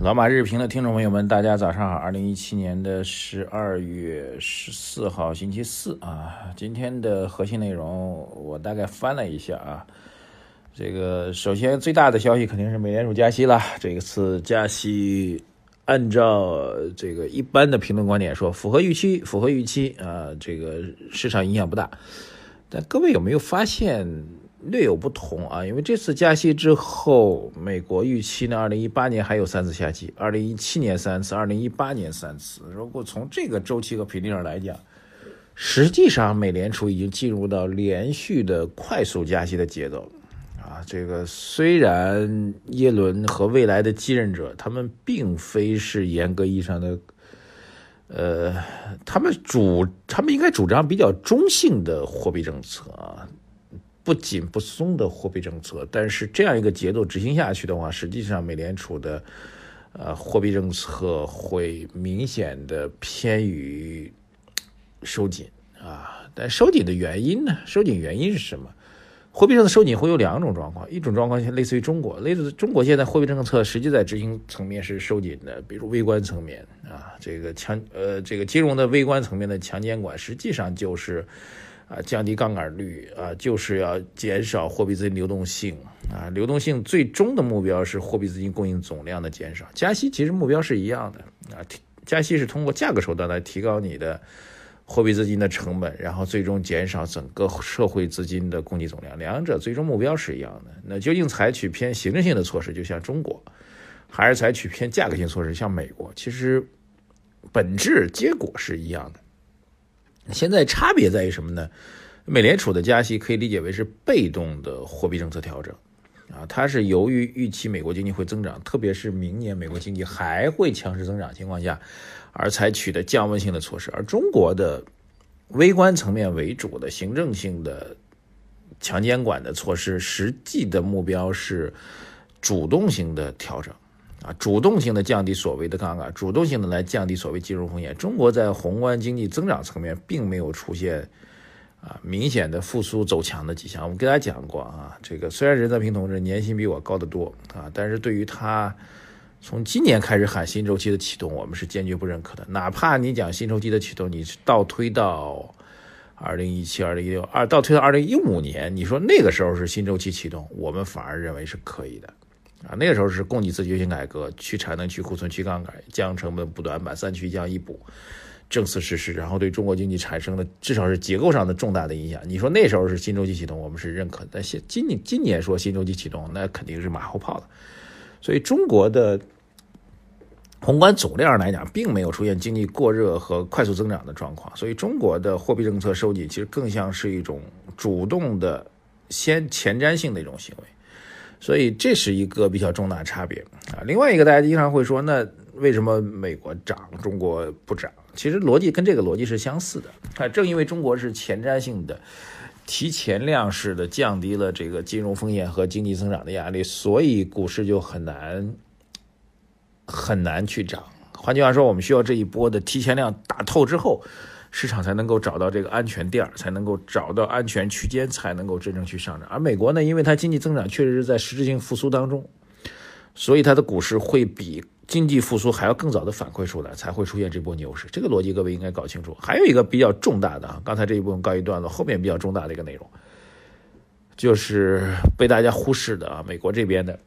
老马日评的听众朋友们，大家早上好。二零一七年的十二月十四号，星期四啊。今天的核心内容我大概翻了一下啊。这个首先最大的消息肯定是美联储加息了。这一次加息，按照这个一般的评论观点说，符合预期，符合预期啊。这个市场影响不大。但各位有没有发现？略有不同啊，因为这次加息之后，美国预期呢，二零一八年还有三次下息，二零一七年三次，二零一八年三次。如果从这个周期和频率上来讲，实际上美联储已经进入到连续的快速加息的节奏啊。这个虽然耶伦和未来的继任者他们并非是严格意义上的，呃，他们主他们应该主张比较中性的货币政策啊。不紧不松的货币政策，但是这样一个节奏执行下去的话，实际上美联储的呃货币政策会明显的偏于收紧啊。但收紧的原因呢？收紧原因是什么？货币政策收紧会有两种状况，一种状况类似于中国，类似中国现在货币政策实际在执行层面是收紧的，比如微观层面啊，这个强呃这个金融的微观层面的强监管，实际上就是。啊，降低杠杆率啊，就是要减少货币资金流动性啊。流动性最终的目标是货币资金供应总量的减少。加息其实目标是一样的啊，加息是通过价格手段来提高你的货币资金的成本，然后最终减少整个社会资金的供给总量。两者最终目标是一样的。那究竟采取偏行政性的措施，就像中国，还是采取偏价格性措施，像美国？其实本质结果是一样的。现在差别在于什么呢？美联储的加息可以理解为是被动的货币政策调整，啊，它是由于预期美国经济会增长，特别是明年美国经济还会强势增长情况下，而采取的降温性的措施。而中国的微观层面为主的行政性的强监管的措施，实际的目标是主动性的调整。啊，主动性的降低所谓的杠杆，主动性的来降低所谓金融风险。中国在宏观经济增长层面并没有出现啊明显的复苏走强的迹象。我们跟大家讲过啊，这个虽然任泽平同志年薪比我高得多啊，但是对于他从今年开始喊新周期的启动，我们是坚决不认可的。哪怕你讲新周期的启动，你倒推到二零一七、二零一六、二倒推到二零一五年，你说那个时候是新周期启动，我们反而认为是可以的。啊，那个时候是供给侧结构性改革，去产能、去库存、去杠杆，降成本、补短板，三去降一补，正式实施，然后对中国经济产生了至少是结构上的重大的影响。你说那时候是新周期启动，我们是认可的。但现今年今年说新周期启动，那肯定是马后炮了。所以中国的宏观总量上来讲，并没有出现经济过热和快速增长的状况。所以中国的货币政策收紧，其实更像是一种主动的、先前瞻性的一种行为。所以这是一个比较重大差别啊。另外一个，大家经常会说，那为什么美国涨，中国不涨？其实逻辑跟这个逻辑是相似的啊。正因为中国是前瞻性的、提前量式的降低了这个金融风险和经济增长的压力，所以股市就很难很难去涨。换句话说，我们需要这一波的提前量打透之后。市场才能够找到这个安全垫儿，才能够找到安全区间，才能够真正去上涨。而美国呢，因为它经济增长确实是在实质性复苏当中，所以它的股市会比经济复苏还要更早的反馈出来，才会出现这波牛市。这个逻辑各位应该搞清楚。还有一个比较重大的啊，刚才这一部分告一段落，后面比较重大的一个内容，就是被大家忽视的啊，美国这边的。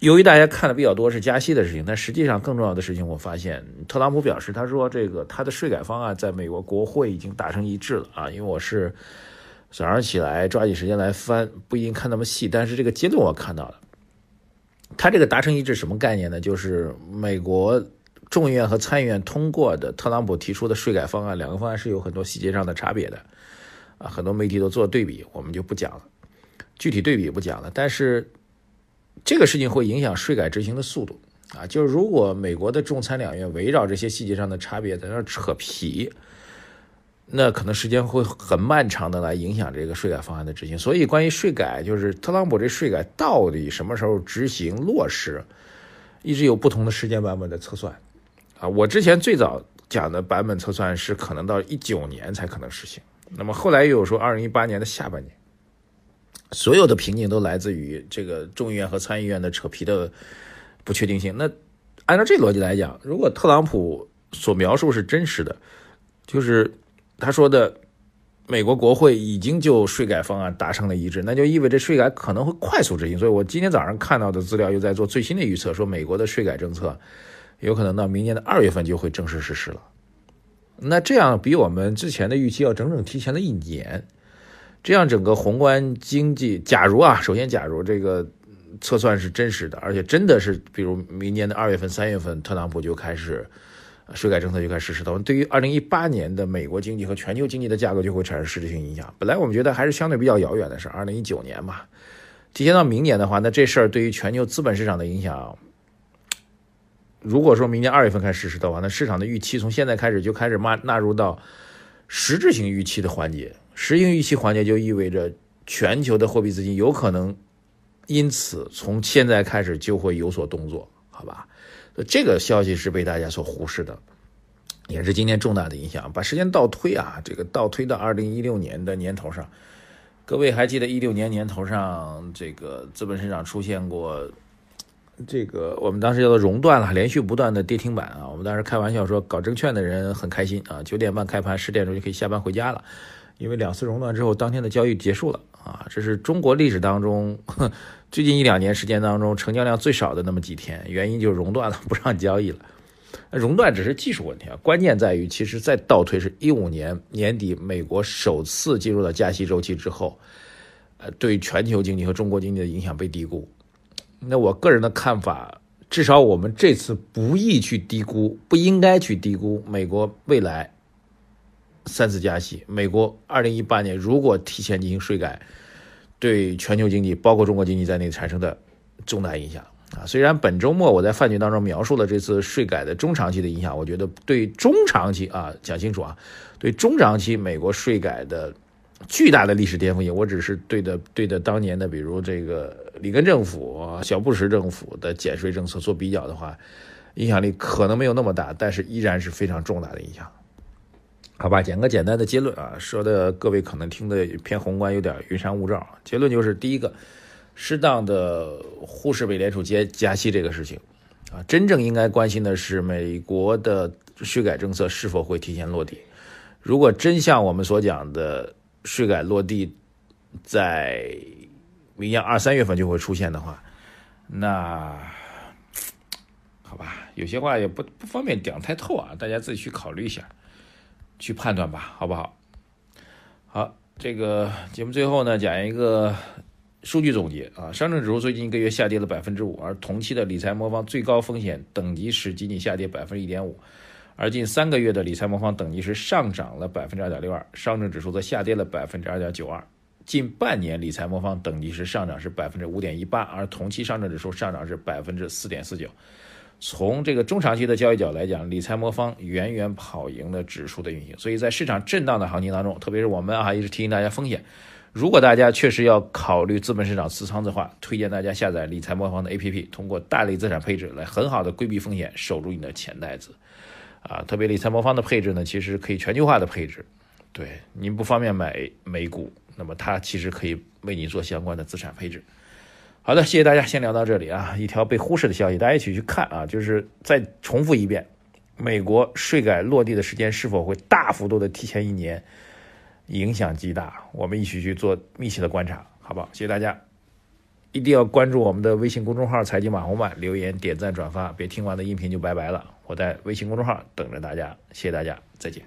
由于大家看的比较多是加息的事情，但实际上更重要的事情，我发现特朗普表示，他说这个他的税改方案在美国国会已经达成一致了啊。因为我是早上起来抓紧时间来翻，不一定看那么细，但是这个结论我看到了。他这个达成一致什么概念呢？就是美国众议院和参议院通过的特朗普提出的税改方案，两个方案是有很多细节上的差别的啊。很多媒体都做对比，我们就不讲了，具体对比不讲了，但是。这个事情会影响税改执行的速度啊！就是如果美国的众参两院围绕这些细节上的差别在那扯皮，那可能时间会很漫长的来影响这个税改方案的执行。所以，关于税改，就是特朗普这税改到底什么时候执行落实，一直有不同的时间版本的测算。啊，我之前最早讲的版本测算是可能到一九年才可能实行，那么后来又有说二零一八年的下半年。所有的瓶颈都来自于这个众议院和参议院的扯皮的不确定性。那按照这逻辑来讲，如果特朗普所描述是真实的，就是他说的美国国会已经就税改方案达成了一致，那就意味着税改可能会快速执行。所以我今天早上看到的资料又在做最新的预测，说美国的税改政策有可能到明年的二月份就会正式实施了。那这样比我们之前的预期要整整提前了一年。这样整个宏观经济，假如啊，首先假如这个测算是真实的，而且真的是，比如明年的二月份、三月份，特朗普就开始税改政策就开始实施的话，对于二零一八年的美国经济和全球经济的价格就会产生实质性影响。本来我们觉得还是相对比较遥远的事，二零一九年嘛，提前到明年的话，那这事儿对于全球资本市场的影响，如果说明年二月份开始实施的话，那市场的预期从现在开始就开始纳纳入到实质性预期的环节。实行预期环节就意味着全球的货币资金有可能因此从现在开始就会有所动作，好吧？这个消息是被大家所忽视的，也是今天重大的影响。把时间倒推啊，这个倒推到二零一六年的年头上，各位还记得一六年年头上这个资本市场出现过这个我们当时叫做熔断了，连续不断的跌停板啊。我们当时开玩笑说，搞证券的人很开心啊，九点半开盘，十点钟就可以下班回家了。因为两次熔断之后，当天的交易结束了啊！这是中国历史当中最近一两年时间当中成交量最少的那么几天，原因就是熔断了，不让交易了。熔断只是技术问题啊，关键在于，其实再倒推是一五年年底，美国首次进入到加息周期之后，呃，对全球经济和中国经济的影响被低估。那我个人的看法，至少我们这次不宜去低估，不应该去低估美国未来。三次加息，美国二零一八年如果提前进行税改，对全球经济，包括中国经济在内产生的重大影响啊。虽然本周末我在饭局当中描述了这次税改的中长期的影响，我觉得对中长期啊讲清楚啊，对中长期美国税改的巨大的历史颠覆性，我只是对的对的当年的比如这个里根政府、小布什政府的减税政策做比较的话，影响力可能没有那么大，但是依然是非常重大的影响。好吧，讲个简单的结论啊，说的各位可能听的偏宏观，有点云山雾罩。结论就是，第一个，适当的忽视美联储加加息这个事情啊，真正应该关心的是美国的税改政策是否会提前落地。如果真像我们所讲的税改落地在明年二三月份就会出现的话，那好吧，有些话也不不方便讲太透啊，大家自己去考虑一下。去判断吧，好不好？好，这个节目最后呢，讲一个数据总结啊。上证指数最近一个月下跌了百分之五，而同期的理财魔方最高风险等级时仅仅下跌百分之一点五，而近三个月的理财魔方等级是上涨了百分之二点六二，上证指数则下跌了百分之二点九二。近半年理财魔方等级是上涨是百分之五点一八，而同期上证指数上涨是百分之四点四九。从这个中长期的交易角来讲，理财魔方远远跑赢了指数的运行。所以在市场震荡的行情当中，特别是我们啊一直提醒大家风险。如果大家确实要考虑资本市场持仓的话，推荐大家下载理财魔方的 APP，通过大类资产配置来很好的规避风险，守住你的钱袋子。啊，特别理财魔方的配置呢，其实可以全球化的配置。对您不方便买美股，那么它其实可以为你做相关的资产配置。好的，谢谢大家，先聊到这里啊。一条被忽视的消息，大家一起去看啊。就是再重复一遍，美国税改落地的时间是否会大幅度的提前一年，影响极大。我们一起去做密切的观察，好不好？谢谢大家，一定要关注我们的微信公众号“财经马红漫”，留言、点赞、转发，别听完的音频就拜拜了。我在微信公众号等着大家，谢谢大家，再见。